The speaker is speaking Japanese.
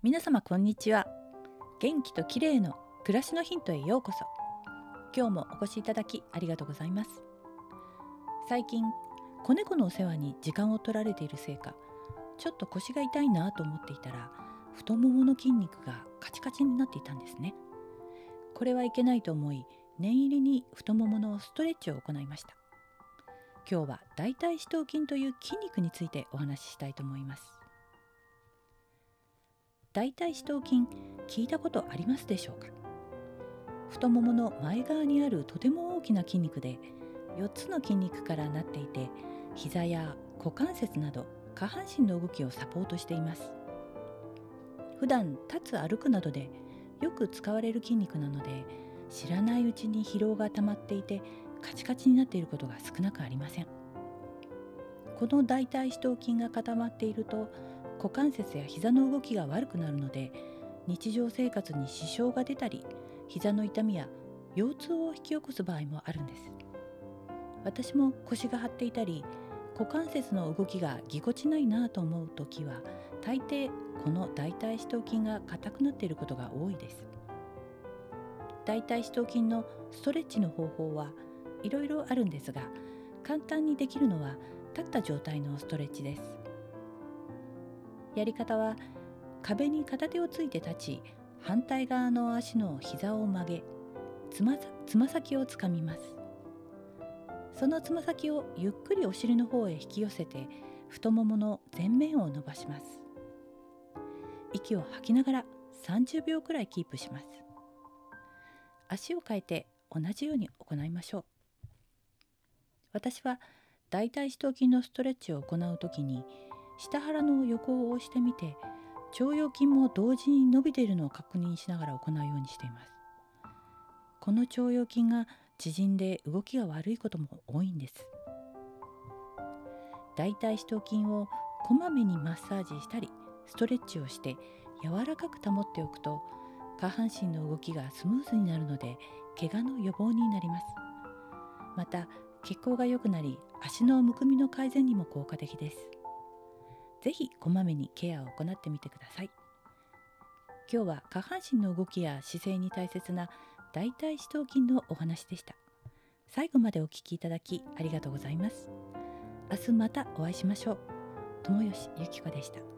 皆様こんにちは。元気と綺麗の暮らしのヒントへようこそ。今日もお越しいただきありがとうございます。最近子猫のお世話に時間を取られているせいかちょっと腰が痛いなと思っていたら太ももの筋肉がカチカチになっていたんですね。これはいけないと思い念入りに太もものストレッチを行いました。今日は大腿四頭筋という筋肉についてお話ししたいと思います。大腿四頭筋聞いたことありますでしょうか？太ももの前側にあるとても大きな筋肉で4つの筋肉からなっていて膝や股関節など下半身の動きをサポートしています。普段立つ歩くなどでよく使われる筋肉なので知らないうちに疲労が溜まっていてカチカチになっていることが少なくありません。この大腿四頭筋が固まっていると股関節や膝の動きが悪くなるので日常生活に支障が出たり膝の痛みや腰痛を引き起こす場合もあるんです。私も腰が張っていたり股関節の動きがぎこちないなと思う時は大抵この大腿四頭筋が硬くなっていることが多いです。大腿四頭筋のストレッチの方法はいろいろあるんですが簡単にできるのは立った状態のストレッチです。やり方は壁に片手をついて立ち反対側の足の膝を曲げつまつま先をつかみます。そのつま先をゆっくりお尻の方へ引き寄せて太ももの前面を伸ばします。息を吐きながら30秒くらいキープします。足を変えて同じように行いましょう。私は大腿四頭筋のストレッチを行う時に下腹の横を押してみて腸腰筋も同時に伸びているのを確認しながら行うようにしています。この腸腰筋が縮んで動きが悪いことも多いんです。大腿四頭筋をこまめにマッサージしたりストレッチをして柔らかく保っておくと下半身の動きがスムーズになるので怪我の予防になります。また血行が良くなり足のむくみの改善にも効果的です。ぜひこまめにケアを行ってみてください。今日は下半身の動きや姿勢に大切な大腿四頭筋のお話でした。最後までお聞きいただきありがとうございます。明日またお会いしましょう。友吉ゆき子でした。